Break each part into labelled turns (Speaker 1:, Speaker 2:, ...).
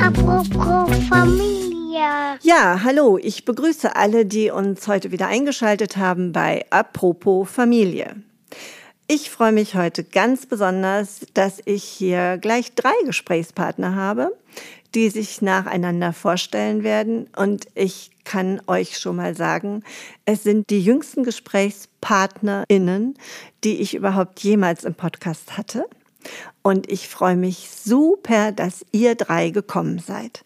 Speaker 1: Apropos Familie.
Speaker 2: Ja, hallo, ich begrüße alle, die uns heute wieder eingeschaltet haben bei Apropos Familie. Ich freue mich heute ganz besonders, dass ich hier gleich drei Gesprächspartner habe, die sich nacheinander vorstellen werden. Und ich kann euch schon mal sagen, es sind die jüngsten GesprächspartnerInnen, die ich überhaupt jemals im Podcast hatte. Und ich freue mich super, dass ihr drei gekommen seid.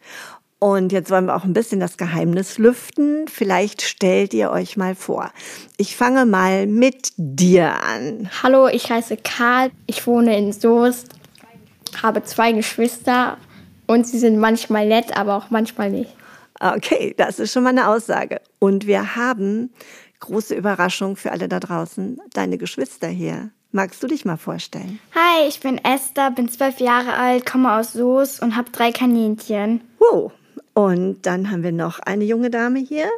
Speaker 2: Und jetzt wollen wir auch ein bisschen das Geheimnis lüften. Vielleicht stellt ihr euch mal vor. Ich fange mal mit dir an.
Speaker 3: Hallo, ich heiße Karl. Ich wohne in Soest, habe zwei Geschwister und sie sind manchmal nett, aber auch manchmal nicht.
Speaker 2: Okay, das ist schon mal eine Aussage. Und wir haben große Überraschung für alle da draußen, deine Geschwister hier. Magst du dich mal vorstellen?
Speaker 4: Hi, ich bin Esther, bin zwölf Jahre alt, komme aus Soos und habe drei Kaninchen.
Speaker 2: Wow. Und dann haben wir noch eine junge Dame hier.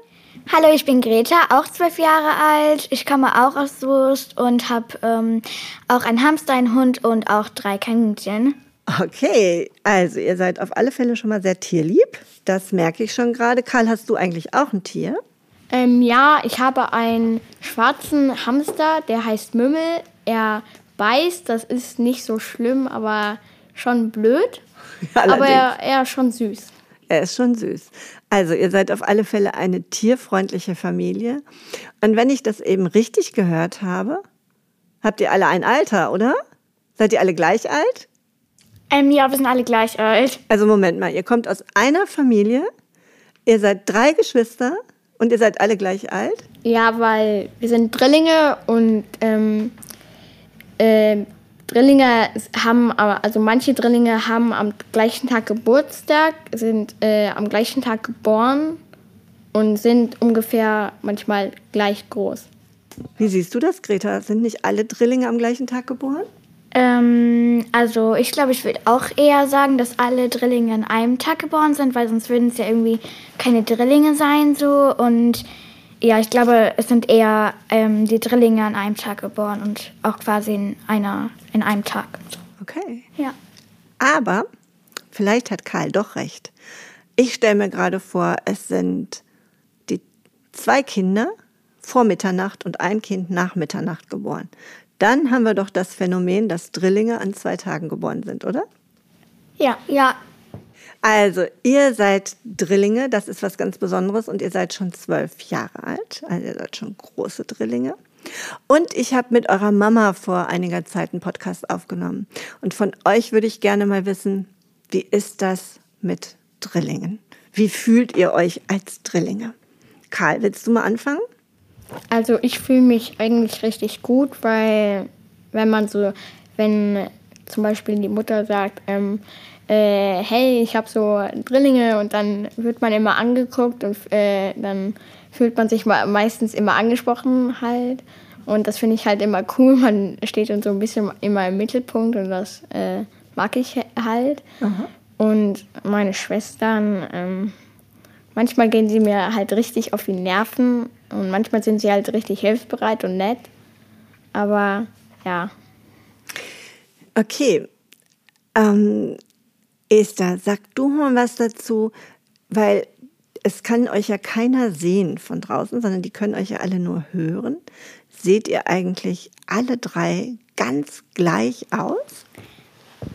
Speaker 4: Hallo, ich bin Greta, auch zwölf Jahre alt. Ich komme auch aus Soest und habe ähm, auch einen Hamster, einen Hund und auch drei Kaninchen.
Speaker 2: Okay, also ihr seid auf alle Fälle schon mal sehr tierlieb. Das merke ich schon gerade. Karl, hast du eigentlich auch ein Tier?
Speaker 3: Ähm, ja, ich habe einen schwarzen Hamster, der heißt Mümmel. Er beißt, das ist nicht so schlimm, aber schon blöd. aber er, er ist schon süß.
Speaker 2: Er ist schon süß. Also ihr seid auf alle Fälle eine tierfreundliche Familie. Und wenn ich das eben richtig gehört habe, habt ihr alle ein Alter, oder? Seid ihr alle gleich alt?
Speaker 4: Ähm, ja, wir sind alle gleich alt.
Speaker 2: Also Moment mal, ihr kommt aus einer Familie, ihr seid drei Geschwister und ihr seid alle gleich alt?
Speaker 3: Ja, weil wir sind Drillinge und ähm, äh, Drillinge haben, also manche Drillinge haben am gleichen Tag Geburtstag, sind äh, am gleichen Tag geboren und sind ungefähr manchmal gleich groß.
Speaker 2: Wie siehst du das, Greta? Sind nicht alle Drillinge am gleichen Tag geboren?
Speaker 4: Ähm, also ich glaube, ich würde auch eher sagen, dass alle Drillinge an einem Tag geboren sind, weil sonst würden es ja irgendwie keine Drillinge sein so und ja, ich glaube, es sind eher ähm, die Drillinge an einem Tag geboren und auch quasi in, einer, in einem Tag.
Speaker 2: Okay.
Speaker 4: Ja.
Speaker 2: Aber vielleicht hat Karl doch recht. Ich stelle mir gerade vor, es sind die zwei Kinder vor Mitternacht und ein Kind nach Mitternacht geboren. Dann haben wir doch das Phänomen, dass Drillinge an zwei Tagen geboren sind, oder?
Speaker 4: Ja, ja,
Speaker 2: also, ihr seid Drillinge, das ist was ganz Besonderes und ihr seid schon zwölf Jahre alt, also ihr seid schon große Drillinge. Und ich habe mit eurer Mama vor einiger Zeit einen Podcast aufgenommen. Und von euch würde ich gerne mal wissen, wie ist das mit Drillingen? Wie fühlt ihr euch als Drillinge? Karl, willst du mal anfangen?
Speaker 3: Also ich fühle mich eigentlich richtig gut, weil wenn man so, wenn zum Beispiel die Mutter sagt, ähm, äh, hey, ich habe so Drillinge und dann wird man immer angeguckt und äh, dann fühlt man sich meistens immer angesprochen halt. Und das finde ich halt immer cool. Man steht dann so ein bisschen immer im Mittelpunkt und das äh, mag ich halt. Aha. Und meine Schwestern, ähm, manchmal gehen sie mir halt richtig auf die Nerven und manchmal sind sie halt richtig hilfsbereit und nett. Aber ja.
Speaker 2: Okay. Ähm, Esther, sag du mal was dazu, weil es kann euch ja keiner sehen von draußen, sondern die können euch ja alle nur hören. Seht ihr eigentlich alle drei ganz gleich aus?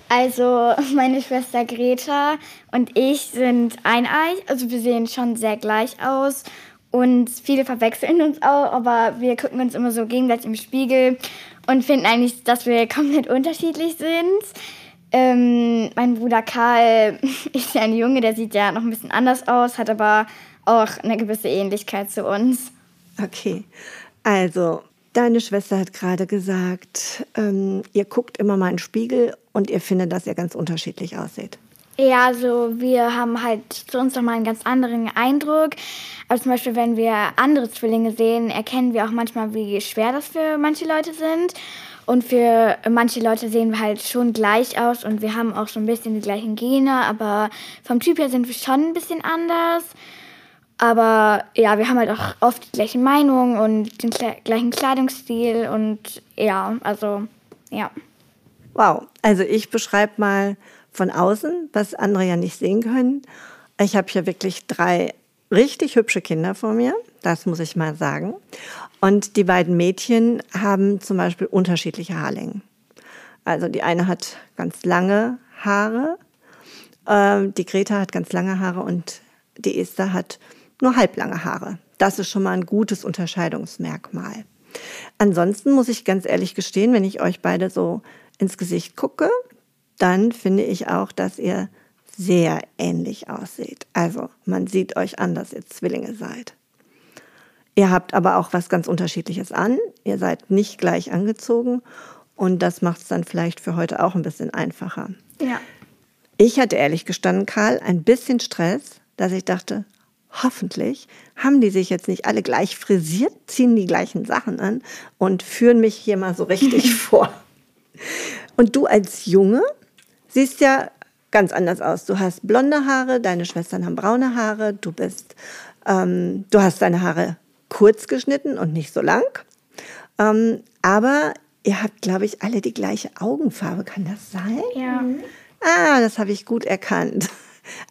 Speaker 4: Also meine Schwester Greta und ich sind eineig, also wir sehen schon sehr gleich aus und viele verwechseln uns auch, aber wir gucken uns immer so gegenseitig im Spiegel und finden eigentlich, dass wir komplett unterschiedlich sind. Ähm, mein Bruder Karl ist ja ein Junge, der sieht ja noch ein bisschen anders aus, hat aber auch eine gewisse Ähnlichkeit zu uns.
Speaker 2: Okay, also deine Schwester hat gerade gesagt, ähm, ihr guckt immer mal in den Spiegel und ihr findet, dass ihr ganz unterschiedlich aussieht.
Speaker 4: Ja, also wir haben halt zu uns nochmal einen ganz anderen Eindruck. Also zum Beispiel, wenn wir andere Zwillinge sehen, erkennen wir auch manchmal, wie schwer das für manche Leute sind. Und für manche Leute sehen wir halt schon gleich aus und wir haben auch so ein bisschen die gleichen Gene, aber vom Typ her sind wir schon ein bisschen anders. Aber ja, wir haben halt auch oft die gleiche Meinung und den gleichen Kleidungsstil und ja, also ja.
Speaker 2: Wow, also ich beschreibe mal von außen, was andere ja nicht sehen können. Ich habe hier wirklich drei richtig hübsche Kinder vor mir, das muss ich mal sagen. Und die beiden Mädchen haben zum Beispiel unterschiedliche Haarlängen. Also die eine hat ganz lange Haare, äh, die Greta hat ganz lange Haare und die Esther hat nur halblange Haare. Das ist schon mal ein gutes Unterscheidungsmerkmal. Ansonsten muss ich ganz ehrlich gestehen, wenn ich euch beide so ins Gesicht gucke, dann finde ich auch, dass ihr sehr ähnlich aussieht. Also man sieht euch an, dass ihr Zwillinge seid. Ihr habt aber auch was ganz Unterschiedliches an. Ihr seid nicht gleich angezogen und das macht es dann vielleicht für heute auch ein bisschen einfacher.
Speaker 4: Ja.
Speaker 2: Ich hatte ehrlich gestanden, Karl, ein bisschen Stress, dass ich dachte, hoffentlich haben die sich jetzt nicht alle gleich frisiert, ziehen die gleichen Sachen an und führen mich hier mal so richtig vor. Und du als Junge siehst ja ganz anders aus. Du hast blonde Haare, deine Schwestern haben braune Haare, du bist, ähm, du hast deine Haare kurz geschnitten und nicht so lang. Ähm, aber ihr habt, glaube ich, alle die gleiche Augenfarbe. Kann das sein?
Speaker 4: Ja.
Speaker 2: Ah, das habe ich gut erkannt.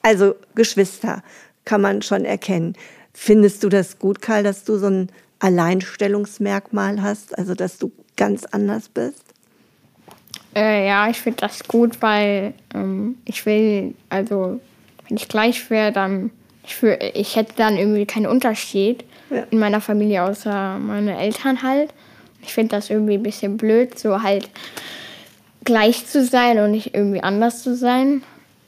Speaker 2: Also Geschwister kann man schon erkennen. Findest du das gut, Karl, dass du so ein Alleinstellungsmerkmal hast, also dass du ganz anders bist?
Speaker 3: Äh, ja, ich finde das gut, weil ähm, ich will, also wenn ich gleich wäre, dann ich, fühl, ich hätte dann irgendwie keinen Unterschied
Speaker 2: Ja.
Speaker 3: in meiner Familie außer meine Eltern halt. Ich finde das irgendwie ein bisschen blöd, so halt gleich zu sein und nicht irgendwie anders zu sein.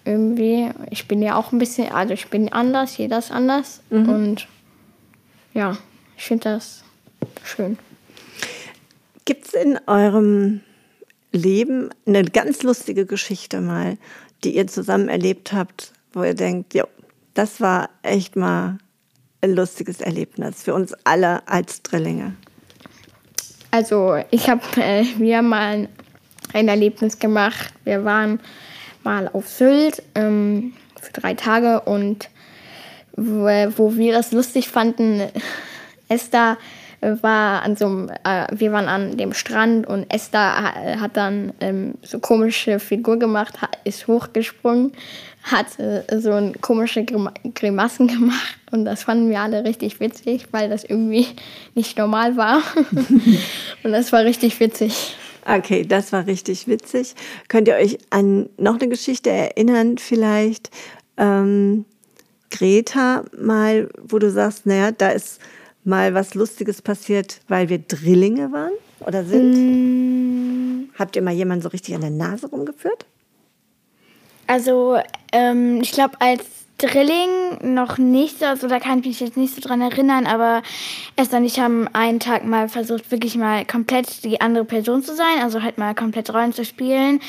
Speaker 3: Irgendwie, ich bin ja auch ein bisschen, also ich bin anders, jeder ist anders und ja, ich finde das schön.
Speaker 2: Gibt es in eurem Leben eine ganz lustige Geschichte mal, die ihr zusammen erlebt habt, wo ihr denkt, jo, das war echt mal ein lustiges Erlebnis für uns alle als Drillinge?
Speaker 3: Also ich habe, äh, haben mal ein Erlebnis gemacht. Wir waren mal auf Sylt ähm, für drei Tage und wo, wo wir das lustig fanden, Esther war an so einem, äh, wir waren an dem Strand und Esther ha- hat dann ähm, so komische Figur gemacht, hat, ist hochgesprungen, hat äh, so ein komische Grima Grimassen gemacht und das fanden wir alle richtig witzig, weil das irgendwie nicht normal war und das war richtig witzig.
Speaker 2: Okay, das war richtig witzig. Könnt ihr euch an noch eine Geschichte erinnern, vielleicht ähm, Greta mal, wo du sagst, naja, da ist mal was Lustiges passiert, weil wir Drillinge waren oder sind? Habt ihr mal jemanden so richtig an der Nase rumgeführt?
Speaker 4: Also, ähm, ich glaube, als Drilling noch nicht so, also da kann ich mich jetzt nicht so dran erinnern, aber Esther und ich haben einen Tag mal versucht, wirklich mal komplett die andere Person zu sein, also halt mal komplett Rollen zu spielen.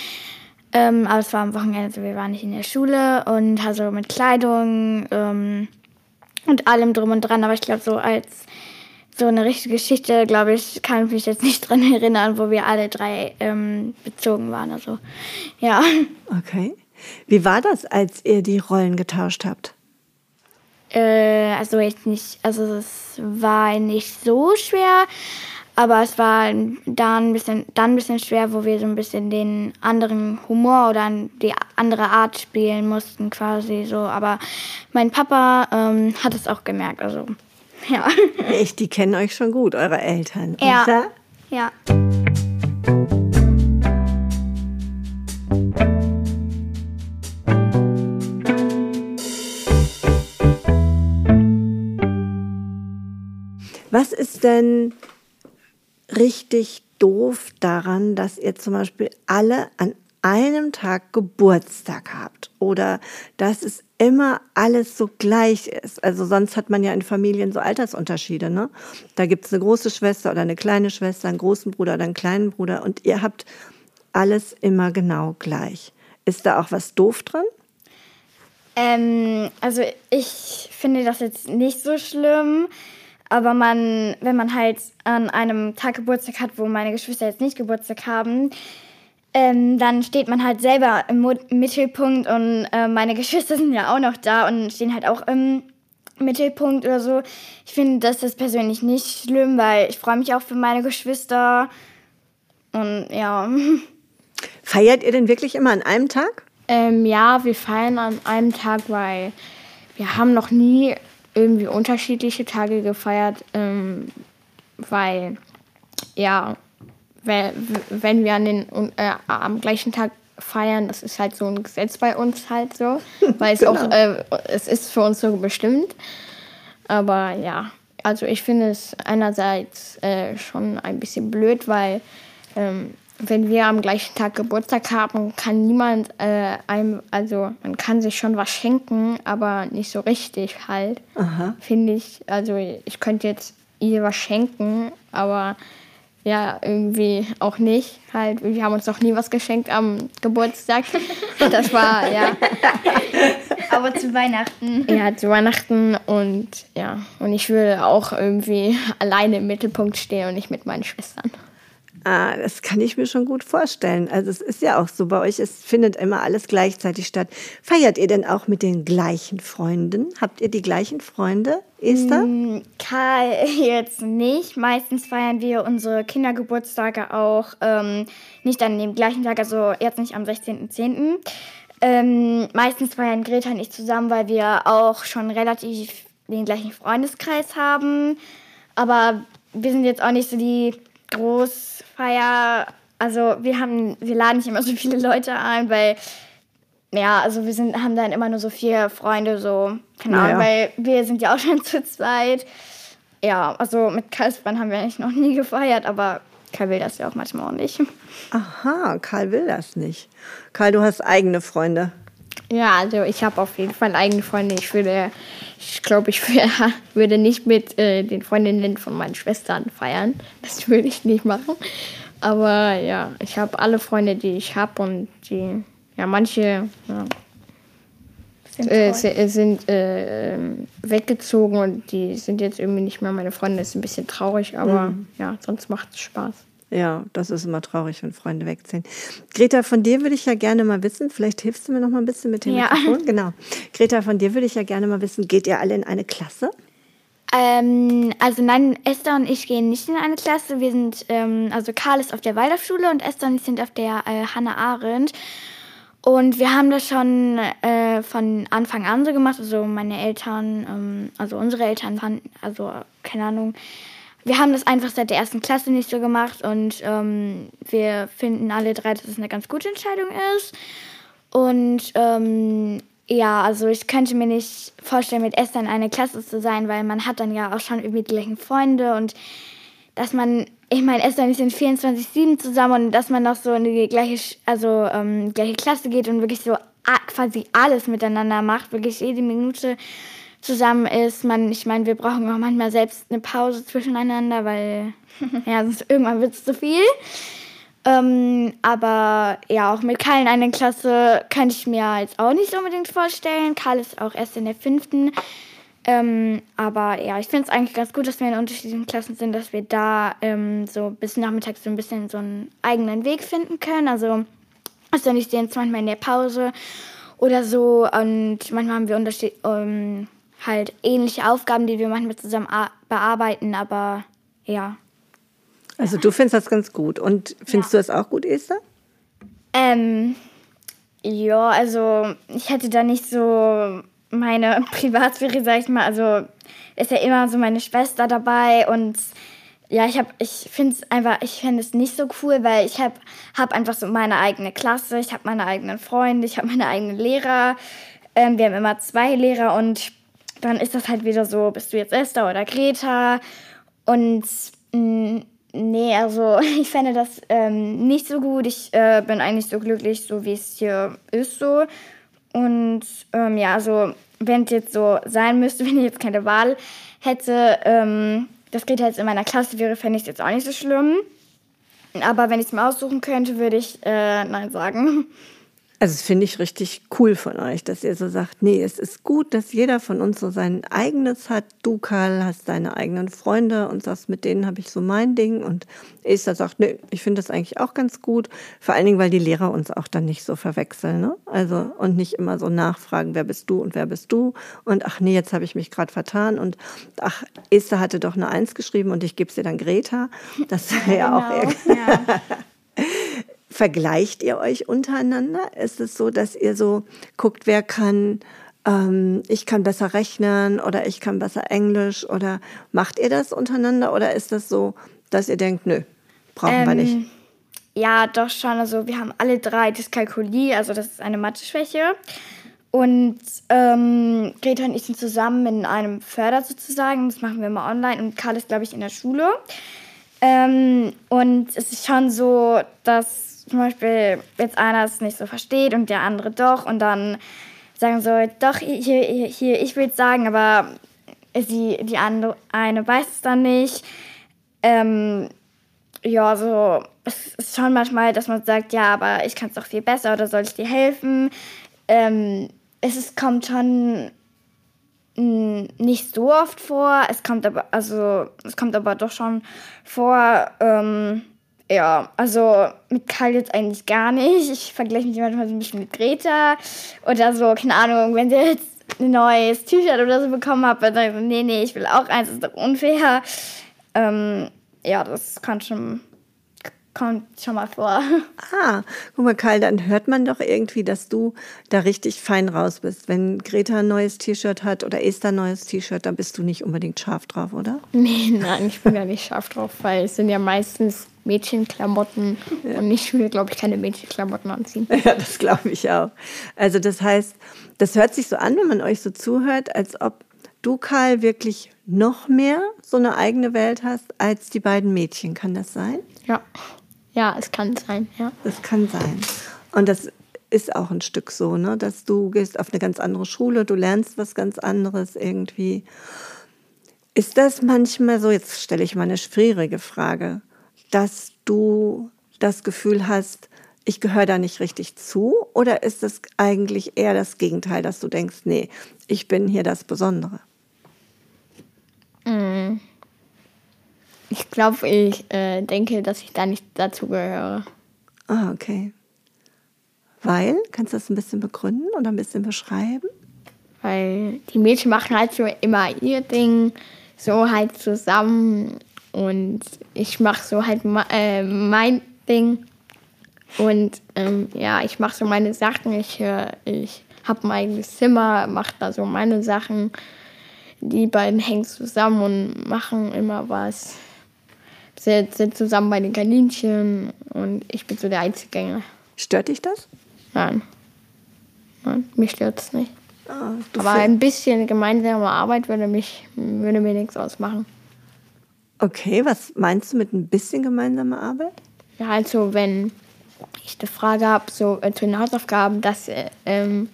Speaker 4: Ähm, aber es war am Wochenende, also wir waren nicht in der Schule und also mit Kleidung ähm, und allem drum und dran, aber ich glaube, so als so eine richtige Geschichte, glaube ich, kann ich mich jetzt nicht dran erinnern, wo wir alle drei ähm, bezogen waren. Also, ja.
Speaker 2: Okay. Wie war das, als ihr die Rollen getauscht habt?
Speaker 4: Äh, also jetzt nicht, also es war nicht so schwer, aber es war dann ein bisschen, dann ein bisschen schwer, wo wir so ein bisschen den anderen Humor oder die andere Art spielen mussten quasi so. Aber mein Papa ähm, hat es auch gemerkt, also ja.
Speaker 2: Echt, die kennen euch schon gut, eure Eltern.
Speaker 4: Ja.
Speaker 2: Isa?
Speaker 4: ja.
Speaker 2: Was ist denn richtig doof daran, dass ihr zum Beispiel alle an einem Tag Geburtstag habt oder dass es immer alles so gleich ist. Also sonst hat man ja in Familien so Altersunterschiede. Ne? Da gibt es eine große Schwester oder eine kleine Schwester, einen großen Bruder oder einen kleinen Bruder und ihr habt alles immer genau gleich. Ist da auch was doof dran?
Speaker 4: Ähm, also ich finde das jetzt nicht so schlimm, aber man, wenn man halt an einem Tag Geburtstag hat, wo meine Geschwister jetzt nicht Geburtstag haben, ähm, dann steht man halt selber im Mo- Mittelpunkt und äh, meine Geschwister sind ja auch noch da und stehen halt auch im Mittelpunkt oder so. Ich finde das ist persönlich nicht schlimm, weil ich freue mich auch für meine Geschwister und ja.
Speaker 2: Feiert ihr denn wirklich immer an einem Tag?
Speaker 3: Ähm, ja, wir feiern an einem Tag, weil wir haben noch nie irgendwie unterschiedliche Tage gefeiert, ähm, weil ja, wenn wir an den, äh, am gleichen Tag feiern, das ist halt so ein Gesetz bei uns halt so, weil es genau. auch, äh, es ist für uns so bestimmt. Aber ja, also ich finde es einerseits äh, schon ein bisschen blöd, weil ähm, wenn wir am gleichen Tag Geburtstag haben, kann niemand äh, einem, also man kann sich schon was schenken, aber nicht so richtig halt, finde ich. Also ich könnte jetzt ihr was schenken, aber ja, irgendwie auch nicht. Halt, wir haben uns noch nie was geschenkt am Geburtstag. Das war, ja.
Speaker 4: Aber zu Weihnachten.
Speaker 3: Ja, zu Weihnachten und ja. Und ich würde auch irgendwie alleine im Mittelpunkt stehen und nicht mit meinen Schwestern.
Speaker 2: Ah, das kann ich mir schon gut vorstellen. Also es ist ja auch so bei euch, es findet immer alles gleichzeitig statt. Feiert ihr denn auch mit den gleichen Freunden? Habt ihr die gleichen Freunde, Esther? Mm,
Speaker 4: Karl jetzt nicht. Meistens feiern wir unsere Kindergeburtstage auch ähm, nicht an dem gleichen Tag, also jetzt nicht am 16.10. Ähm, meistens feiern Greta und ich zusammen, weil wir auch schon relativ den gleichen Freundeskreis haben. Aber wir sind jetzt auch nicht so die Großfeier, also wir haben, wir laden nicht immer so viele Leute ein, weil ja, also wir sind, haben dann immer nur so vier Freunde, so, keine Ahnung, naja. weil wir sind ja auch schon zu zweit. Ja, also mit Karlsbrand haben wir eigentlich noch nie gefeiert, aber Karl will das ja auch manchmal auch nicht.
Speaker 2: Aha, Karl will das nicht. Karl, du hast eigene Freunde.
Speaker 3: Ja, also ich habe auf jeden Fall eigene Freunde. Ich würde, ich glaube, ich würde nicht mit äh, den Freundinnen von meinen Schwestern feiern. Das würde ich nicht machen. Aber ja, ich habe alle Freunde, die ich habe und die, ja, manche ja, sind, äh, sind äh, weggezogen und die sind jetzt irgendwie nicht mehr meine Freunde. Das ist ein bisschen traurig, aber mhm. ja, sonst macht es Spaß.
Speaker 2: Ja, das ist immer traurig, wenn Freunde wegziehen. Greta, von dir würde ich ja gerne mal wissen, vielleicht hilfst du mir noch mal ein bisschen mit dem ja. Mikrofon. Genau. Greta, von dir würde ich ja gerne mal wissen, geht ihr alle in eine Klasse?
Speaker 4: Ähm, also nein, Esther und ich gehen nicht in eine Klasse. Wir sind, ähm, also Karl ist auf der Waldorfschule und Esther und ich sind auf der äh, Hannah Arendt. Und wir haben das schon äh, von Anfang an so gemacht. Also meine Eltern, ähm, also unsere Eltern fanden, also keine Ahnung, wir haben das einfach seit der ersten Klasse nicht so gemacht und ähm, wir finden alle drei, dass es eine ganz gute Entscheidung ist. Und ähm, ja, also ich könnte mir nicht vorstellen, mit Esther in eine Klasse zu sein, weil man hat dann ja auch schon irgendwie die gleichen Freunde und dass man, ich meine, Esther und ich sind 24-7 zusammen und dass man noch so in die gleiche, also ähm, gleiche Klasse geht und wirklich so quasi alles miteinander macht, wirklich jede Minute zusammen ist. Man, ich meine, wir brauchen auch manchmal selbst eine Pause zwischeneinander, weil ja, sonst irgendwann wird es zu viel. Ähm, aber ja, auch mit Karl in einer Klasse könnte ich mir jetzt auch nicht unbedingt vorstellen. Karl ist auch erst in der fünften. Ähm, aber ja, ich finde es eigentlich ganz gut, dass wir in unterschiedlichen Klassen sind, dass wir da ähm, so bis nachmittags so ein bisschen so einen eigenen Weg finden können. Also, also ich sehe jetzt manchmal in der Pause oder so und manchmal haben wir Unterschied, ähm, halt ähnliche Aufgaben, die wir manchmal zusammen bearbeiten, aber ja.
Speaker 2: Also du findest das ganz gut. Und findest ja. du das auch gut, Esther?
Speaker 4: Ähm, ja, also ich hätte da nicht so meine Privatsphäre, sag ich mal. Also ist ja immer so meine Schwester dabei und ja, ich habe, ich finde es einfach, ich finde es nicht so cool, weil ich habe hab einfach so meine eigene Klasse, ich habe meine eigenen Freunde, ich habe meine eigenen Lehrer. Ähm, wir haben immer zwei Lehrer und dann ist das halt wieder so, bist du jetzt Esther oder Greta? Und mh, mm, nee, also ich fände das ähm, nicht so gut. Ich äh, bin eigentlich so glücklich, so wie es hier ist so. Und ähm, ja, also wenn es jetzt so sein müsste, wenn ich jetzt keine Wahl hätte, ähm, dass Greta jetzt in meiner Klasse wäre, fände ich es jetzt auch nicht so schlimm. Aber wenn ich es mir aussuchen könnte, würde ich äh, nein sagen.
Speaker 2: Also das finde ich richtig cool von euch, dass ihr so sagt, nee, es ist gut, dass jeder von uns so sein eigenes hat. Du, Karl, hast deine eigenen Freunde und sagst, mit denen habe ich so mein Ding. Und Esther sagt, nee, ich finde das eigentlich auch ganz gut. Vor allen Dingen, weil die Lehrer uns auch dann nicht so verwechseln. Ne? Also und nicht immer so nachfragen, wer bist du und wer bist du. Und ach nee, jetzt habe ich mich gerade vertan. Und ach, Esther hatte doch eine Eins geschrieben und ich gebe sie dann Greta. Das wäre ja, genau. auch irgendwie. Ja. Vergleicht ihr euch untereinander? Ist es so, dass ihr so guckt, wer kann, ähm, ich kann besser rechnen oder ich kann besser Englisch oder macht ihr das untereinander oder ist das so, dass ihr denkt, nö, brauchen ähm, wir nicht?
Speaker 4: Ja, doch schon. Also wir haben alle drei Dyskalkulie, also das ist eine Mathe-Schwäche. Und ähm, Greta und ich sind zusammen in einem Förder sozusagen. Das machen wir immer online. Und Karl ist, glaube ich, in der Schule. Ähm, und es ist schon so, dass zum Beispiel jetzt einer es nicht so versteht und der andere doch. Und dann sagen so, doch, hier, hier, ich will es sagen, aber sie, die andere eine weiß es dann nicht. Ähm, ja, so, es ist schon manchmal, dass man sagt, ja, aber ich kann es doch viel besser oder soll ich dir helfen? Ähm, es ist, kommt schon nicht so oft vor. Es kommt aber, also, es kommt aber doch schon vor. Ähm, ja, also mit Karl jetzt eigentlich gar nicht. Ich vergleiche mich manchmal so ein bisschen mit Greta oder so, keine Ahnung, wenn sie jetzt ein neues T-Shirt oder so bekommen hat, dann sage ich so, nee, nee, ich will auch eins, das ist doch unfair. Ähm, ja, das kann schon kommt schon mal vor.
Speaker 2: Ah, guck mal, Karl, dann hört man doch irgendwie, dass du da richtig fein raus bist. Wenn Greta ein neues T-Shirt hat oder Esther ein neues T-Shirt, dann bist du nicht unbedingt scharf drauf, oder?
Speaker 3: Nee, nein, ich bin ja nicht scharf drauf, weil es sind ja meistens Mädchenklamotten ja. und ich will, glaube ich, keine Mädchenklamotten anziehen.
Speaker 2: Ja, das glaube ich auch. Also das heißt, das hört sich so an, wenn man euch so zuhört, als ob du, Karl, wirklich noch mehr so eine eigene Welt hast als die beiden Mädchen. Kann das sein?
Speaker 3: Ja. Ja, es kann sein, ja.
Speaker 2: Es kann sein. Und das ist auch ein Stück so, ne? dass du gehst auf eine ganz andere Schule, du lernst was ganz anderes irgendwie. Ist das manchmal so, jetzt stelle ich mal eine schwierige Frage, dass du das Gefühl hast, ich gehöre da nicht richtig zu? Oder ist es eigentlich eher das Gegenteil, dass du denkst, nee, ich bin hier das Besondere?
Speaker 3: Mm. Ich glaube, ich äh, denke, dass ich da nicht dazu gehöre.
Speaker 2: Ah, okay. Weil? Kannst du das ein bisschen begründen oder ein bisschen beschreiben?
Speaker 3: Weil die Mädchen machen halt so immer ihr Ding, so halt zusammen. Und ich mache so halt äh, mein Ding. Und ähm, ja, ich mache so meine Sachen. Ich, äh, ich habe mein eigenes Zimmer, mache da so meine Sachen. Die beiden hängen zusammen und machen immer was sind, sind zusammen bei den Kaninchen und ich bin so der Einzelgänger.
Speaker 2: Stört dich das?
Speaker 3: Nein. Nein, mich stört es nicht. Ah, Aber ein bisschen gemeinsame Arbeit würde, mich, würde mir nichts ausmachen.
Speaker 2: Okay, was meinst du mit ein bisschen gemeinsamer Arbeit?
Speaker 3: Ja, also wenn ich eine Frage habe, so äh, zu den Hausaufgaben, dass äh, ähm,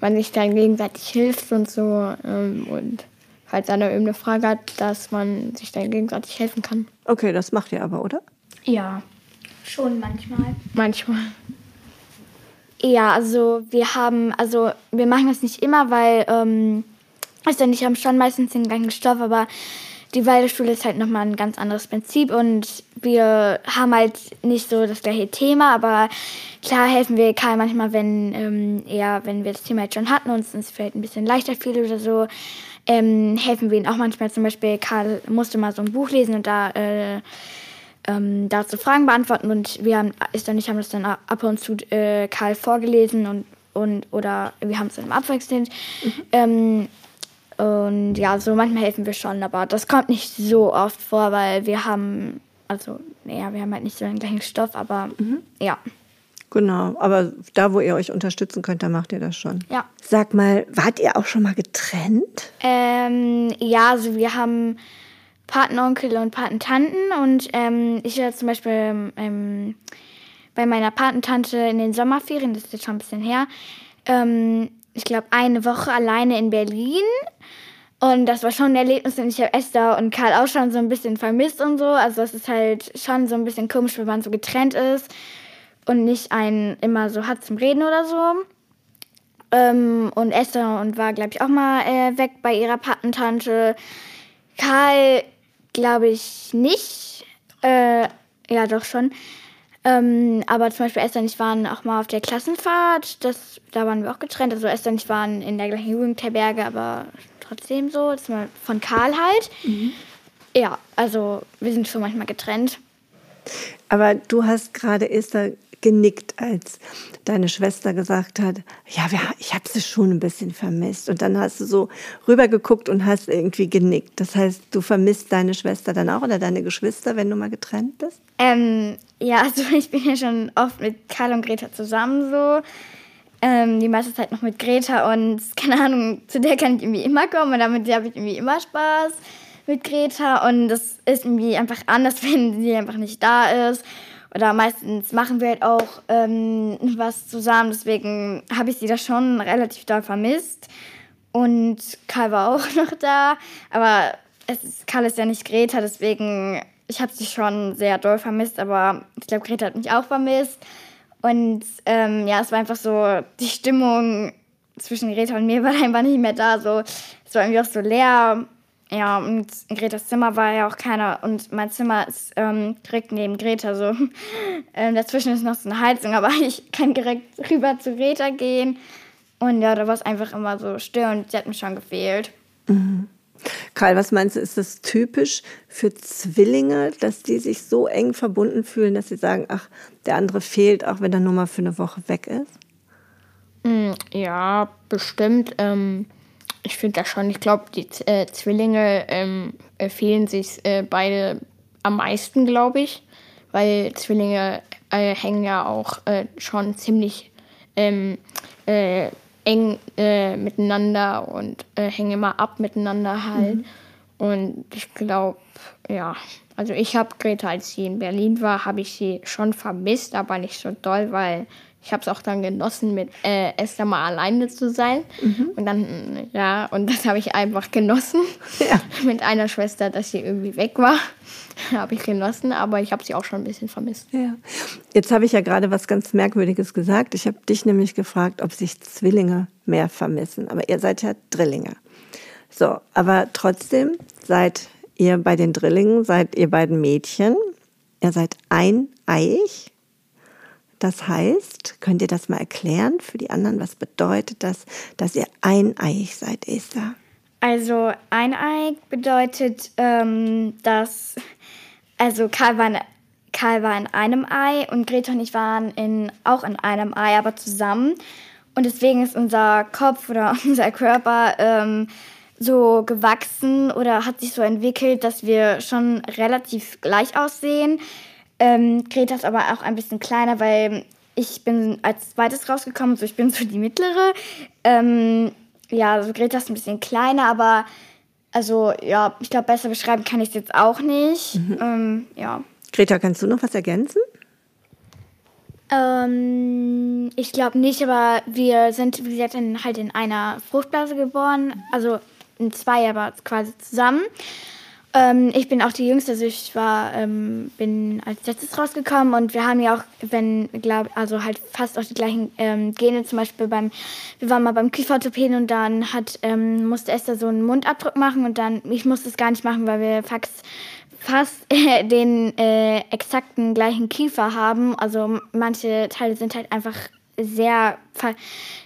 Speaker 3: man sich dann gegenseitig hilft und so ähm, und falls einer irgendeine Frage hat, dass man sich dann gegenseitig helfen kann.
Speaker 2: Okay, das macht ihr aber, oder?
Speaker 4: Ja, schon manchmal.
Speaker 3: Manchmal.
Speaker 4: Ja, also wir haben, also wir machen das nicht immer, weil ähm, also nicht haben schon meistens den gleichen Stoff, aber die Waldorfschule ist halt nochmal ein ganz anderes Prinzip und wir haben halt nicht so das gleiche Thema, aber klar helfen wir Karl manchmal, wenn ähm, ja, wenn wir das Thema jetzt schon hatten und es uns vielleicht ein bisschen leichter fiel oder so, ähm, helfen wir ihnen auch manchmal. Zum Beispiel, Karl musste mal so ein Buch lesen und da äh, ähm, dazu Fragen beantworten und wir haben, ist dann, ich haben das dann ab und zu äh, Karl vorgelesen und, und oder wir haben es dann abwechselnd. Mhm. Und ja, so manchmal helfen wir schon, aber das kommt nicht so oft vor, weil wir haben, also, naja, wir haben halt nicht so den gleichen Stoff, aber mhm. ja.
Speaker 2: Genau, aber da, wo ihr euch unterstützen könnt, da macht ihr das schon.
Speaker 4: Ja.
Speaker 2: Sag mal, wart ihr auch schon mal getrennt?
Speaker 4: Ähm, ja, also wir haben Patenonkel und Patentanten und ähm, ich war zum Beispiel ähm, bei meiner Patentante in den Sommerferien, das ist jetzt schon ein bisschen her, ähm, ich glaube eine Woche alleine in Berlin. Und das war schon ein Erlebnis und ich habe Esther und Karl auch schon so ein bisschen vermisst und so. Also es ist halt schon so ein bisschen komisch, wenn man so getrennt ist und nicht einen immer so hat zum Reden oder so. Ähm, und Esther und war, glaube ich, auch mal äh, weg bei ihrer Patentante. Karl, glaube ich, nicht. Äh, ja, doch schon. Ähm, aber zum Beispiel Esther und ich waren auch mal auf der Klassenfahrt. Das, da waren wir auch getrennt. Also Esther und ich waren in der gleichen Jugendherberge, aber trotzdem so. Das war von Karl halt. Mhm. Ja, also wir sind schon manchmal getrennt.
Speaker 2: Aber du hast gerade Esther genickt, als deine Schwester gesagt hat, ja, ich habe sie schon ein bisschen vermisst. Und dann hast du so rübergeguckt und hast irgendwie genickt. Das heißt, du vermisst deine Schwester dann auch oder deine Geschwister, wenn du mal getrennt bist?
Speaker 4: Ähm, ja, also ich bin ja schon oft mit Karl und Greta zusammen so. Ähm, die meiste Zeit noch mit Greta und keine Ahnung, zu der kann ich irgendwie immer kommen und damit habe ich irgendwie immer Spaß mit Greta und das ist irgendwie einfach anders, wenn sie einfach nicht da ist. Oder meistens machen wir halt auch ähm, was zusammen, deswegen habe ich sie da schon relativ doll vermisst. Und Karl war auch noch da, aber es ist, Karl ist ja nicht Greta, deswegen ich habe sie schon sehr doll vermisst, aber ich glaube, Greta hat mich auch vermisst. Und ähm, ja, es war einfach so, die Stimmung zwischen Greta und mir war einfach nicht mehr da. So, es war irgendwie auch so leer. Ja, und in Gretas Zimmer war ja auch keiner. Und mein Zimmer ist ähm, direkt neben Greta. So. Ähm, dazwischen ist noch so eine Heizung, aber ich kann direkt rüber zu Greta gehen. Und ja, da war es einfach immer so still und sie hat mir schon gefehlt.
Speaker 2: Mhm. Karl, was meinst du, ist das typisch für Zwillinge, dass die sich so eng verbunden fühlen, dass sie sagen, ach, der andere fehlt, auch wenn er nur mal für eine Woche weg ist?
Speaker 3: Mm, ja, bestimmt. Ähm, ich finde das schon. Ich glaube, die äh, Zwillinge ähm, fehlen sich äh, beide am meisten, glaube ich, weil Zwillinge äh, hängen ja auch äh, schon ziemlich ähm, äh, eng äh, miteinander und hängen immer ab miteinander halt. Mhm. Und ich glaube, ja, also ich habe Greta, als sie in Berlin war, habe ich sie schon vermisst, aber nicht so doll, weil ich habe es auch dann genossen, mit äh, Esther mal alleine zu sein. Mhm. Und dann, ja, und das habe ich einfach genossen. Ja. mit einer Schwester, dass sie irgendwie weg war. habe ich genossen, aber ich habe sie auch schon ein bisschen vermisst.
Speaker 2: Ja. Jetzt habe ich ja gerade was ganz Merkwürdiges gesagt. Ich habe dich nämlich gefragt, ob sich Zwillinge mehr vermissen. Aber ihr seid ja Drillinge. So, aber trotzdem seid ihr bei den Drillingen, seid ihr beiden Mädchen. Ihr seid eineig. Das heißt, könnt ihr das mal erklären für die anderen? Was bedeutet das, dass ihr eineig seid, Esther?
Speaker 4: Also eineig bedeutet, ähm, dass also Karl war, in, Karl war in einem Ei und Greta und ich waren in, auch in einem Ei, aber zusammen. Und deswegen ist unser Kopf oder unser Körper ähm, so gewachsen oder hat sich so entwickelt, dass wir schon relativ gleich aussehen. Ähm, Greta ist aber auch ein bisschen kleiner, weil ich bin als zweites rausgekommen, so ich bin so die mittlere. Ähm, ja, also Greta ist ein bisschen kleiner, aber also ja, ich glaube, besser beschreiben kann ich es jetzt auch nicht. Mhm. Ähm, ja.
Speaker 2: Greta, kannst du noch was ergänzen?
Speaker 4: Ähm, ich glaube nicht, aber wir sind, wie gesagt, in, halt in einer Fruchtblase geboren. Also in zwei, aber quasi zusammen. Ähm, ich bin auch die Jüngste, also ich war, ähm, bin als letztes rausgekommen und wir haben ja auch, wenn, glaube also halt fast auch die gleichen ähm, Gene, zum Beispiel beim, wir waren mal beim Kieferorthopäden und dann hat, ähm, musste Esther so einen Mundabdruck machen und dann, ich musste es gar nicht machen, weil wir fax, fast äh, den äh, exakten gleichen Kiefer haben. Also manche Teile sind halt einfach sehr,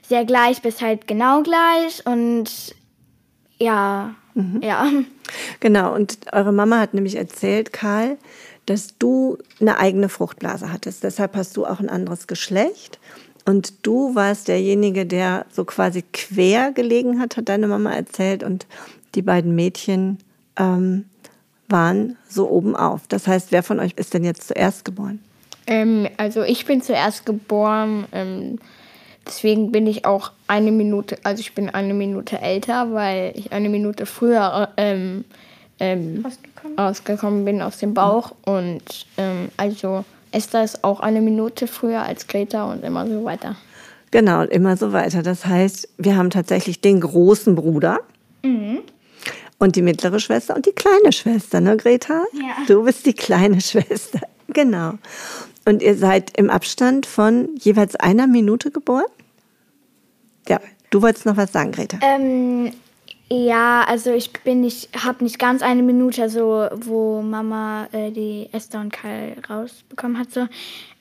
Speaker 4: sehr gleich bis halt genau gleich und ja, mhm. ja.
Speaker 2: Genau, und eure Mama hat nämlich erzählt, Karl, dass du eine eigene Fruchtblase hattest. Deshalb hast du auch ein anderes Geschlecht. Und du warst derjenige, der so quasi quer gelegen hat, hat deine Mama erzählt. Und die beiden Mädchen ähm, waren so oben auf. Das heißt, wer von euch ist denn jetzt zuerst geboren?
Speaker 3: Ähm, also ich bin zuerst geboren. Ähm, Deswegen bin ich auch eine Minute, also ich bin eine Minute älter, weil ich eine Minute früher ähm, ähm, ausgekommen. ausgekommen. bin aus dem Bauch. Und ähm, also Esther ist auch eine Minute früher als Greta und immer so weiter.
Speaker 2: Genau, und immer so weiter. Das heißt, wir haben tatsächlich den großen Bruder. Mhm. Und die mittlere Schwester und die kleine Schwester, ne, Greta?
Speaker 4: Ja.
Speaker 2: Du bist die kleine Schwester. Genau. Und ihr seid im Abstand von jeweils einer Minute geboren? Ja, du wolltest noch was sagen, Greta.
Speaker 4: Ähm, ja, also ich bin nicht, habe nicht ganz eine Minute, so wo Mama äh, die Esther und Kai rausbekommen hat, so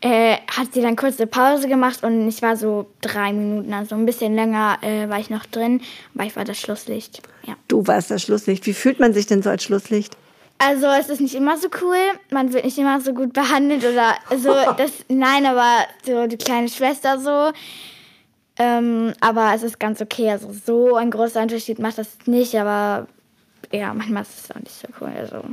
Speaker 4: äh, hat sie dann kurz eine Pause gemacht und ich war so drei Minuten, also ein bisschen länger äh, war ich noch drin, aber ich war das Schlusslicht. Ja.
Speaker 2: Du warst das Schlusslicht. Wie fühlt man sich denn so als Schlusslicht?
Speaker 4: Also es ist nicht immer so cool, man wird nicht immer so gut behandelt oder so. Das, nein, aber so die kleine Schwester so. Ähm, aber es ist ganz okay. Also so ein großer Unterschied macht das nicht, aber ja, manchmal ist es auch nicht so cool. Also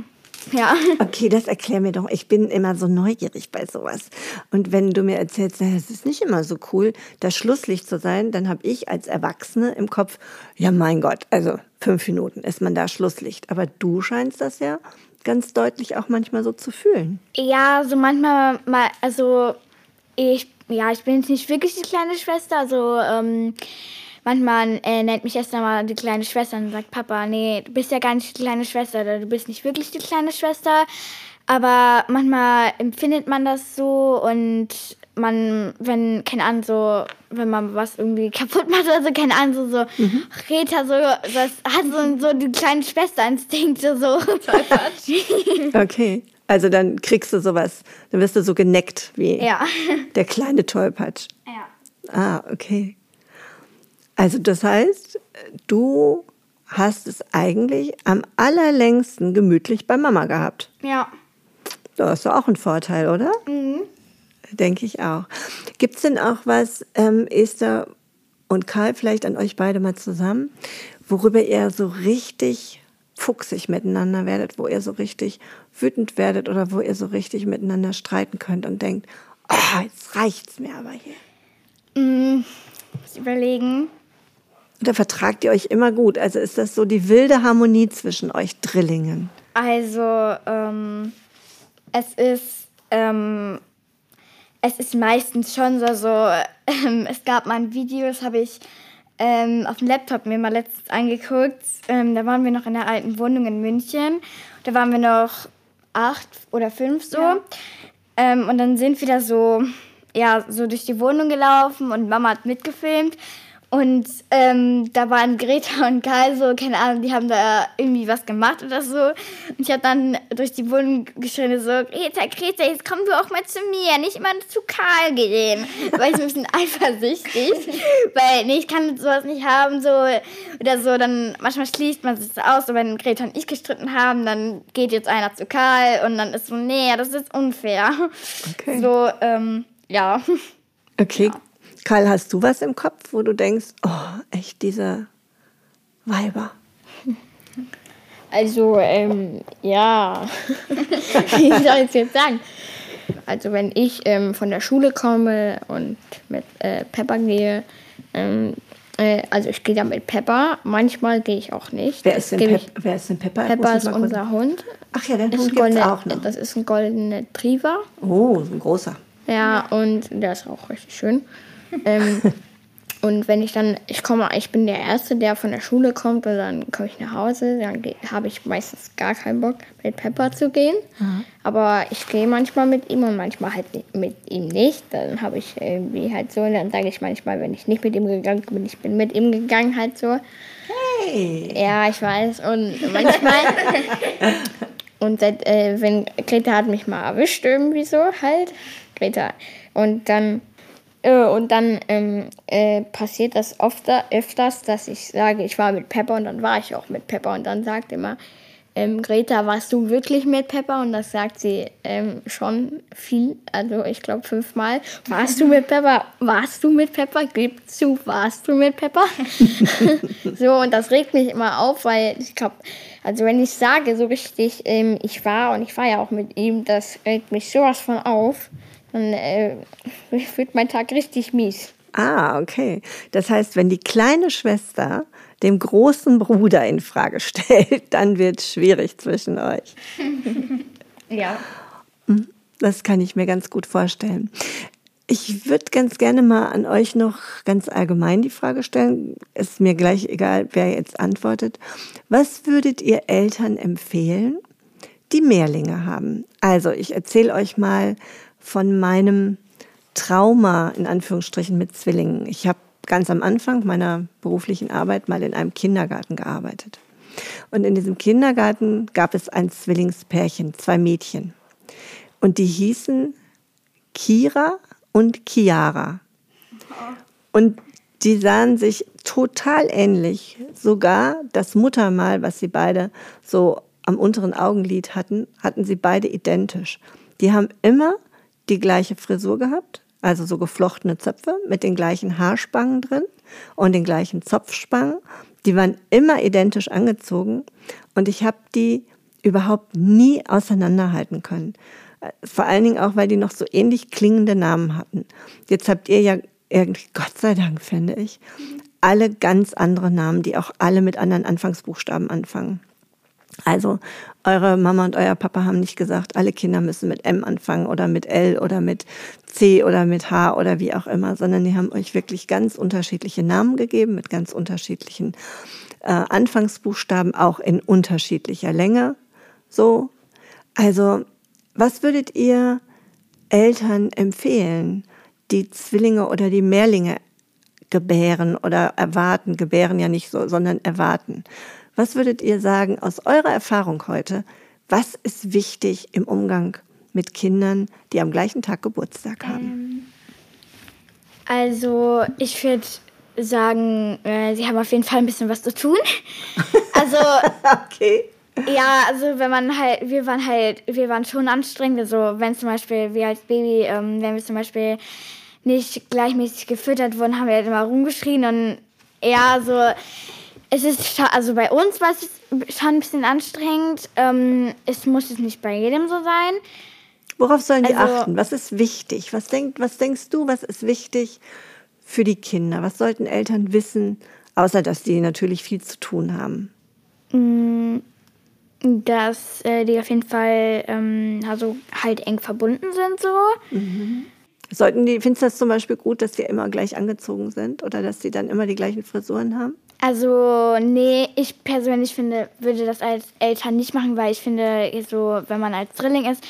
Speaker 4: ja.
Speaker 2: Okay, das erklär mir doch. Ich bin immer so neugierig bei sowas. Und wenn du mir erzählst, es ist nicht immer so cool, das Schlusslicht zu sein, dann habe ich als Erwachsene im Kopf, ja mein Gott, also fünf Minuten ist man da Schlusslicht. Aber du scheinst das ja ganz deutlich auch manchmal so zu fühlen.
Speaker 4: Ja, so manchmal mal, also ich, ja, ich bin jetzt nicht wirklich die kleine Schwester, also ähm, manchmal äh, nennt mich erst einmal die kleine Schwester und sagt, Papa, nee, du bist ja gar nicht die kleine Schwester oder du bist nicht wirklich die kleine Schwester. Aber manchmal empfindet man das so und man, wenn, keine Ahnung, so, wenn man was irgendwie kaputt macht oder so, keine Ahnung, so, so mhm. Rita, so, das hat so, so die kleine Schwesterinstinkte, so.
Speaker 2: okay. Also dann kriegst du sowas, dann wirst du so geneckt wie
Speaker 4: ja.
Speaker 2: der kleine Tollpatsch.
Speaker 4: Ja.
Speaker 2: Ah, okay. Also das heißt, du hast es eigentlich am allerlängsten gemütlich bei Mama gehabt.
Speaker 4: Ja.
Speaker 2: Das ist doch auch ein Vorteil, oder?
Speaker 4: Mhm.
Speaker 2: Denke ich auch. Gibt es denn auch was, ähm, Esther und Karl, vielleicht an euch beide mal zusammen, worüber ihr so richtig fuchsig miteinander werdet, wo ihr so richtig wütend werdet oder wo ihr so richtig miteinander streiten könnt und denkt, oh, jetzt reicht's mir aber hier.
Speaker 4: Mhm. Muss überlegen.
Speaker 2: Oder vertragt ihr euch immer gut? Also ist das so die wilde Harmonie zwischen euch Drillingen?
Speaker 4: Also, ähm, es ist, ähm, es ist meistens schon so, so ähm, es gab mal ein Video, das habe ich ähm, auf dem Laptop mir mal letztens angeguckt. Ähm, da waren wir noch in der alten Wohnung in München. Da waren wir noch acht oder fünf so. Ja. Ähm, und dann sind wir da so, ja, so durch die Wohnung gelaufen und Mama hat mitgefilmt. Und ähm, da waren Greta und Karl so, keine Ahnung, die haben da irgendwie was gemacht oder so. Und ich habe dann durch die Wohnung geschrien so, Greta, Greta, jetzt komm du auch mal zu mir, nicht immer zu Karl gehen. Weil ich ein bisschen eifersüchtig, weil nee, ich kann sowas nicht haben, so oder so. Dann manchmal schließt man sich so aus, so wenn Greta und ich gestritten haben, dann geht jetzt einer zu Karl und dann ist so, nee, das ist unfair. Okay. So, ähm, ja.
Speaker 2: Okay, ja. Karl, hast du was im Kopf, wo du denkst, oh, echt diese Weiber?
Speaker 3: Also, ähm, ja, wie soll ich es jetzt sagen? Also, wenn ich ähm, von der Schule komme und mit äh, Pepper gehe, ähm, äh, also ich gehe da mit Pepper, manchmal gehe ich auch nicht.
Speaker 2: Wer ist, denn, Pep ich, wer ist denn Pepper?
Speaker 3: Pepper ist unser Hund.
Speaker 2: Ach ja, den Hund gibt auch noch.
Speaker 3: Das ist ein goldener Triva.
Speaker 2: Oh, ein großer.
Speaker 3: Ja, und der ist auch richtig schön ähm, und wenn ich dann, ich komme, ich bin der Erste, der von der Schule kommt und dann komme ich nach Hause, dann habe ich meistens gar keinen Bock, mit Pepper zu gehen. Mhm. Aber ich gehe manchmal mit ihm und manchmal halt mit ihm nicht. Dann habe ich irgendwie halt so, und dann sage ich manchmal, wenn ich nicht mit ihm gegangen bin, ich bin mit ihm gegangen halt so.
Speaker 2: Hey!
Speaker 3: Ja, ich weiß. Und manchmal. und seit, äh, wenn Greta hat mich mal erwischt irgendwie so halt. Greta. Und dann und dann ähm, äh, passiert das oft, öfters, dass ich sage, ich war mit Pepper und dann war ich auch mit Pepper und dann sagt immer, ähm, Greta, warst du wirklich mit Pepper? Und das sagt sie ähm, schon viel, also ich glaube fünfmal. Warst du mit Pepper? Warst du mit Pepper? Gib zu, warst du mit Pepper? so, und das regt mich immer auf, weil ich glaube, also wenn ich sage so richtig, ähm, ich war und ich war ja auch mit ihm, das regt mich sowas von auf dann äh, wird mein Tag richtig mies.
Speaker 2: Ah, okay. Das heißt, wenn die kleine Schwester dem großen Bruder in Frage stellt, dann wird es schwierig zwischen euch.
Speaker 4: ja.
Speaker 2: Hm, das kann ich mir ganz gut vorstellen. Ich würde ganz gerne mal an euch noch ganz allgemein die Frage stellen. Ist mir gleich egal, wer jetzt antwortet. Was würdet ihr Eltern empfehlen, die Mehrlinge haben? Also, ich erzähle euch mal von meinem Trauma in Anführungsstrichen mit Zwillingen. Ich habe ganz am Anfang meiner beruflichen Arbeit mal in einem Kindergarten gearbeitet. Und in diesem Kindergarten gab es ein Zwillingspärchen, zwei Mädchen. Und die hießen Kira und Chiara. Und die sahen sich total ähnlich. Sogar das Muttermal, was sie beide so am unteren Augenlid hatten, hatten sie beide identisch. Die haben immer die gleiche Frisur gehabt, also so geflochtene Zöpfe mit den gleichen Haarspangen drin und den gleichen Zopfspangen. Die waren immer identisch angezogen und ich habe die überhaupt nie auseinanderhalten können. Vor allen Dingen auch, weil die noch so ähnlich klingende Namen hatten. Jetzt habt ihr ja irgendwie, Gott sei Dank, finde ich, alle ganz andere Namen, die auch alle mit anderen Anfangsbuchstaben anfangen. Also eure Mama und euer Papa haben nicht gesagt, alle Kinder müssen mit M anfangen oder mit L oder mit C oder mit H oder wie auch immer, sondern die haben euch wirklich ganz unterschiedliche Namen gegeben mit ganz unterschiedlichen äh, Anfangsbuchstaben, auch in unterschiedlicher Länge. So, also was würdet ihr Eltern empfehlen, die Zwillinge oder die Mehrlinge gebären oder erwarten, gebären ja nicht so, sondern erwarten? Was würdet ihr sagen aus eurer Erfahrung heute? Was ist wichtig im Umgang mit Kindern, die am gleichen Tag Geburtstag haben? Ähm,
Speaker 4: also ich würde sagen, äh, sie haben auf jeden Fall ein bisschen was zu tun. Also okay. Ja, also wenn man halt, wir waren halt, wir waren schon anstrengend. Also wenn zum Beispiel wir als Baby, ähm, wenn wir zum Beispiel nicht gleichmäßig gefüttert wurden, haben wir halt immer rumgeschrien und ja, so es ist schon, also bei uns war es schon ein bisschen anstrengend. Ähm, es muss es nicht bei jedem so sein.
Speaker 2: Worauf sollen die also, achten? Was ist wichtig? Was, denk, was denkst du, was ist wichtig für die Kinder? Was sollten Eltern wissen, außer dass die natürlich viel zu tun haben?
Speaker 4: Mm, dass äh, die auf jeden Fall ähm, also halt eng verbunden sind so.
Speaker 2: Mhm. Sollten die, findest du das zum Beispiel gut, dass die immer gleich angezogen sind oder dass sie dann immer die gleichen Frisuren haben?
Speaker 4: Also, nee, ich persönlich finde, würde das als Eltern nicht machen, weil ich finde, so, wenn man als Drilling ist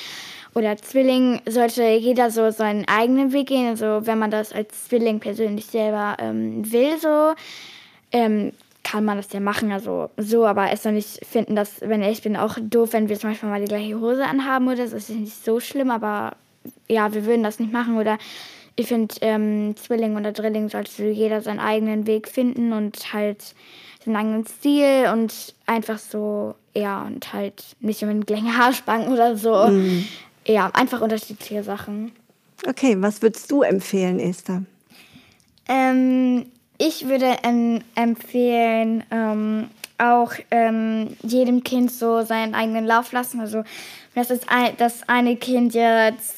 Speaker 4: oder Zwilling, sollte jeder so seinen eigenen Weg gehen. Also, wenn man das als Zwilling persönlich selber ähm, will, so, ähm, kann man das ja machen. Also, so, aber es soll nicht finden, dass, wenn ich bin, auch doof, wenn wir zum Beispiel mal die gleiche Hose anhaben oder so. Das ist nicht so schlimm, aber ja, wir würden das nicht machen oder ich finde, ähm, Zwilling oder Drilling sollte jeder seinen eigenen Weg finden und halt seinen eigenen Stil und einfach so, ja, und halt nicht immer mit gleichen Haarspangen oder so. Mhm. Ja, einfach unterschiedliche Sachen.
Speaker 2: Okay, was würdest du empfehlen, Esther?
Speaker 4: Ähm, ich würde ähm, empfehlen, auch ähm, jedem Kind so seinen eigenen Lauf lassen. Also, das ist ein, das eine Kind jetzt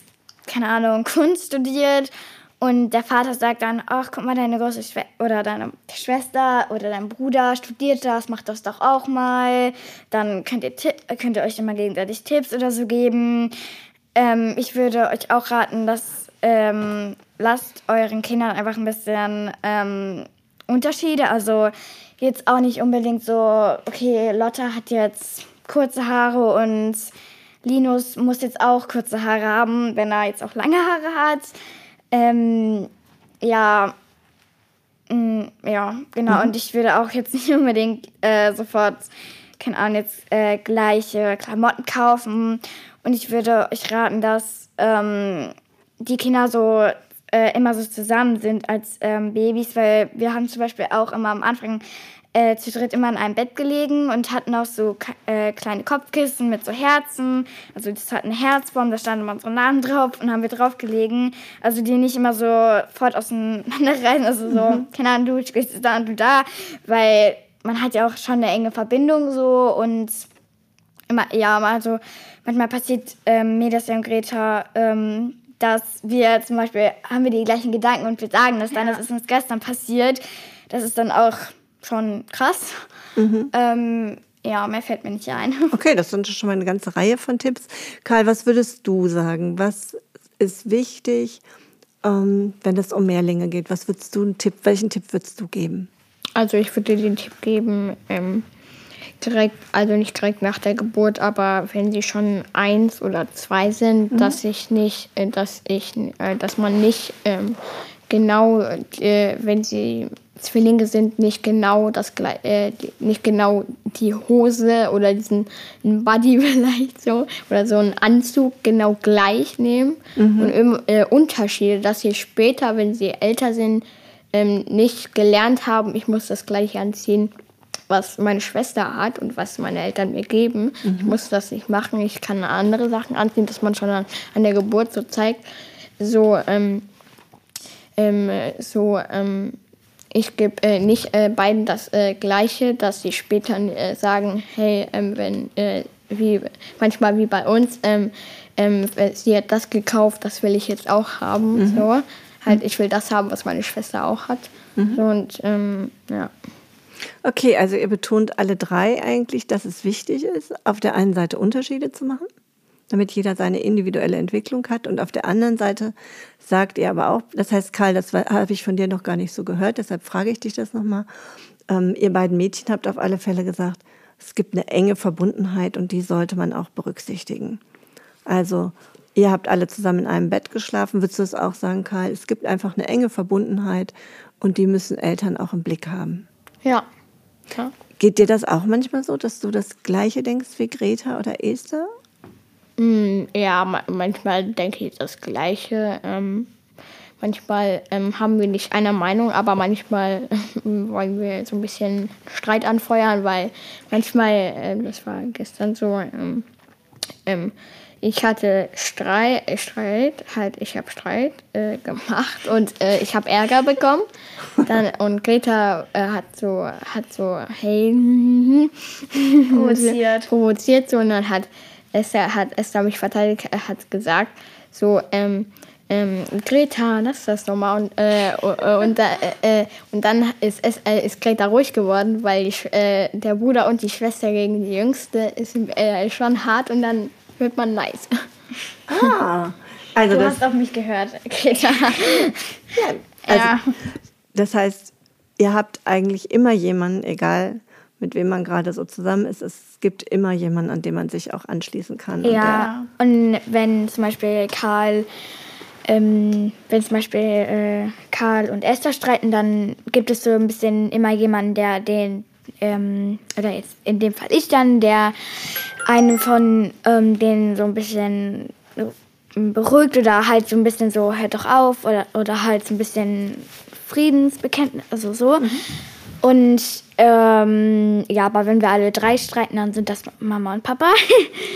Speaker 4: keine Ahnung, Kunst studiert und der Vater sagt dann, ach, guck mal, deine große Schwester oder deine Schwester oder dein Bruder studiert das, macht das doch auch mal. Dann könnt ihr, könnt ihr euch immer gegenseitig Tipps oder so geben. Ähm, ich würde euch auch raten, dass ähm, lasst euren Kindern einfach ein bisschen ähm, Unterschiede. Also jetzt auch nicht unbedingt so, okay, Lotta hat jetzt kurze Haare und Linus muss jetzt auch kurze Haare haben, wenn er jetzt auch lange Haare hat. Ähm, ja, mh, mm, ja, genau. Mhm. Und ich würde auch jetzt nicht unbedingt äh, sofort, keine Ahnung, jetzt äh, gleiche Klamotten kaufen. Und ich würde euch raten, dass ähm, die Kinder so äh, immer so zusammen sind als ähm, Babys, weil wir haben zum Beispiel auch immer am Anfang äh, zu dritt immer in einem Bett gelegen und hatten auch so äh, kleine Kopfkissen mit so Herzen. Also das hat eine Herzform, da standen immer unsere Namen drauf und haben wir drauf gelegen. Also die nicht immer so fort auseinander rein, also so, mhm. keine Ahnung, du stehst da und du da, weil man hat ja auch schon eine enge Verbindung so und immer, ja, also manchmal passiert ähm, mir das ja und Greta, ähm, dass wir zum Beispiel haben wir die gleichen Gedanken und wir sagen das dann, ja. das ist uns gestern passiert. Das ist dann auch schon krass. Mhm. Ähm, ja, mehr fällt mir nicht ein.
Speaker 2: Okay, das sind schon mal eine ganze Reihe von Tipps. Karl, was würdest du sagen? Was ist wichtig, ähm, wenn es um Mehrlinge geht? Was würdest du einen Tipp, welchen Tipp würdest du geben?
Speaker 3: Also ich würde den Tipp geben, ähm, direkt, also nicht direkt nach der Geburt, aber wenn sie schon eins oder zwei sind, mhm. dass ich nicht, äh, dass ich, äh, dass man nicht ähm, genau, äh, wenn sie Zwillinge sind, nicht genau das äh, nicht genau die Hose oder diesen Body vielleicht so oder so einen Anzug genau gleich nehmen mhm. und im, äh, Unterschiede, dass sie später, wenn sie älter sind, ähm, nicht gelernt haben, ich muss das gleiche anziehen, was meine Schwester hat und was meine Eltern mir geben. Mhm. Ich muss das nicht machen. Ich kann andere Sachen anziehen, dass man schon an, an der Geburt so zeigt. So, ähm, ähm, so, ähm, ich gebe äh, nicht äh, beiden das äh, Gleiche, dass sie später äh, sagen, hey, ähm, wenn, äh, wie manchmal wie bei uns, ähm, ähm, sie hat das gekauft, das will ich jetzt auch haben. Mhm. So. Halt, ich will das haben, was meine Schwester auch hat. Mhm. So, und ähm, ja.
Speaker 2: Okay, also ihr betont alle drei eigentlich, dass es wichtig ist, auf der einen Seite Unterschiede zu machen, damit jeder seine individuelle Entwicklung hat. Und auf der anderen Seite sagt ihr aber auch, das heißt, Karl, das habe ich von dir noch gar nicht so gehört, deshalb frage ich dich das nochmal. Ähm, ihr beiden Mädchen habt auf alle Fälle gesagt, es gibt eine enge Verbundenheit und die sollte man auch berücksichtigen. Also ihr habt alle zusammen in einem Bett geschlafen. Würdest du es auch sagen, Karl? Es gibt einfach eine enge Verbundenheit und die müssen Eltern auch im Blick haben.
Speaker 3: Ja. ja.
Speaker 2: Geht dir das auch manchmal so, dass du das Gleiche denkst wie Greta oder Esther?
Speaker 3: Mm, ja, manchmal denke ich das Gleiche. Ähm, manchmal ähm, haben wir nicht einer Meinung, aber manchmal wollen wir so ein bisschen Streit anfeuern, weil manchmal, äh, das war gestern so, ähm, ähm ich hatte Streit, äh, Streit halt, ich habe Streit äh, gemacht und äh, ich habe Ärger bekommen. Dann, und Greta äh, hat so, hat so, hey,
Speaker 4: provoziert.
Speaker 3: provoziert so und dann hat Esther, hat Esther mich verteidigt, äh, hat gesagt, so, ähm, ähm, Greta, lass das nochmal. Und, äh, und, äh, und dann ist, ist, äh, ist Greta ruhig geworden, weil die, äh, der Bruder und die Schwester gegen die Jüngste ist äh, schon hart und dann wird man nice.
Speaker 2: Ah, also
Speaker 4: du hast auf mich gehört, Greta.
Speaker 2: ja, also, ja. Das heißt, ihr habt eigentlich immer jemanden, egal mit wem man gerade so zusammen ist, es gibt immer jemanden, an dem man sich auch anschließen kann.
Speaker 4: Ja, und, und wenn zum Beispiel Karl, ähm, wenn zum Beispiel äh, Karl und Esther streiten, dann gibt es so ein bisschen immer jemanden, der den, ähm, oder jetzt in dem Fall ich dann, der einen von ähm, denen so ein bisschen beruhigt oder halt so ein bisschen so, hört doch auf oder, oder halt so ein bisschen Friedensbekenntnis, also so. Mhm. Und ähm, ja, aber wenn wir alle drei streiten, dann sind das Mama und Papa.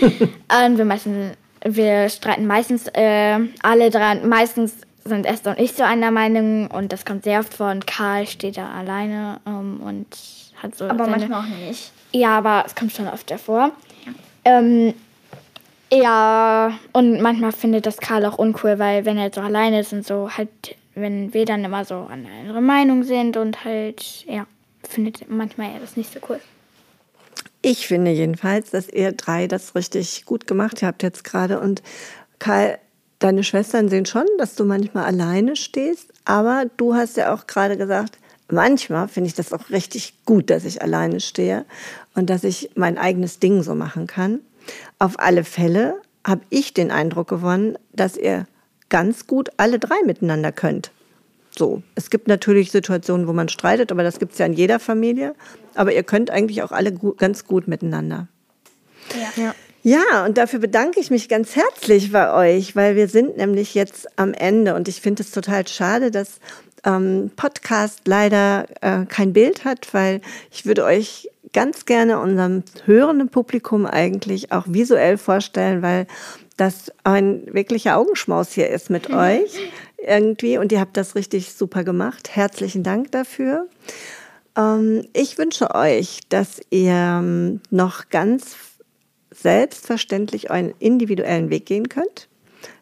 Speaker 4: und wir, meistens, wir streiten meistens äh, alle drei, meistens sind Esther und ich so einer Meinung und das kommt sehr oft vor und Karl steht da alleine ähm, und hat so.
Speaker 3: Aber seine, manchmal auch nicht.
Speaker 4: Ja, aber es kommt schon oft davor. Ähm, ja, und manchmal findet das Karl auch uncool, weil wenn er so alleine ist und so halt, wenn wir dann immer so an andere Meinung sind und halt, ja, findet manchmal er das nicht so cool.
Speaker 2: Ich finde jedenfalls, dass ihr drei das richtig gut gemacht habt jetzt gerade. Und Karl, deine Schwestern sehen schon, dass du manchmal alleine stehst, aber du hast ja auch gerade gesagt, manchmal finde ich das auch richtig gut, dass ich alleine stehe und dass ich mein eigenes Ding so machen kann. Auf alle Fälle habe ich den Eindruck gewonnen, dass ihr ganz gut alle drei miteinander könnt. So, es gibt natürlich Situationen, wo man streitet, aber das gibt es ja in jeder Familie. Aber ihr könnt eigentlich auch alle gut, ganz gut miteinander.
Speaker 4: Ja. ja.
Speaker 2: Ja, und dafür bedanke ich mich ganz herzlich bei euch, weil wir sind nämlich jetzt am Ende und ich finde es total schade, dass ähm, Podcast leider äh, kein Bild hat, weil ich würde euch ganz gerne unserem hörenden Publikum eigentlich auch visuell vorstellen, weil das ein wirklicher Augenschmaus hier ist mit euch irgendwie und ihr habt das richtig super gemacht. Herzlichen Dank dafür. Ähm, ich wünsche euch, dass ihr ähm, noch ganz selbstverständlich euren individuellen Weg gehen könnt,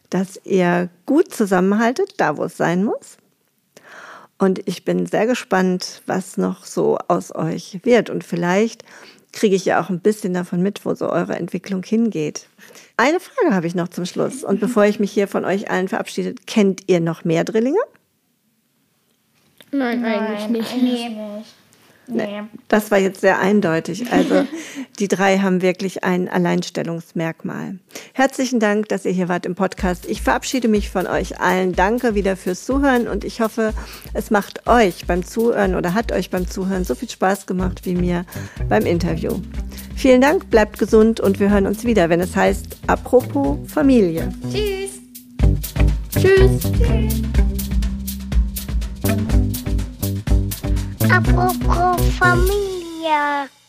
Speaker 2: dass ihr gut zusammenhaltet, da wo es sein muss. Und ich bin sehr gespannt, was noch so aus euch wird. Und vielleicht kriege ich ja auch ein bisschen davon mit, wo so eure Entwicklung hingeht. Eine Frage habe ich noch zum Schluss. Und bevor ich mich hier von euch allen verabschiede, kennt ihr noch mehr Drillinge?
Speaker 3: Nein, Nein eigentlich nicht.
Speaker 4: Eigentlich nicht.
Speaker 2: Nee. Das war jetzt sehr eindeutig. Also die drei haben wirklich ein Alleinstellungsmerkmal. Herzlichen Dank, dass ihr hier wart im Podcast. Ich verabschiede mich von euch allen. Danke wieder fürs Zuhören und ich hoffe, es macht euch beim Zuhören oder hat euch beim Zuhören so viel Spaß gemacht wie mir beim Interview. Vielen Dank, bleibt gesund und wir hören uns wieder, wenn es heißt Apropos Familie.
Speaker 4: Tschüss.
Speaker 3: Tschüss. Tschüss.
Speaker 1: Apropos Familie. Familie.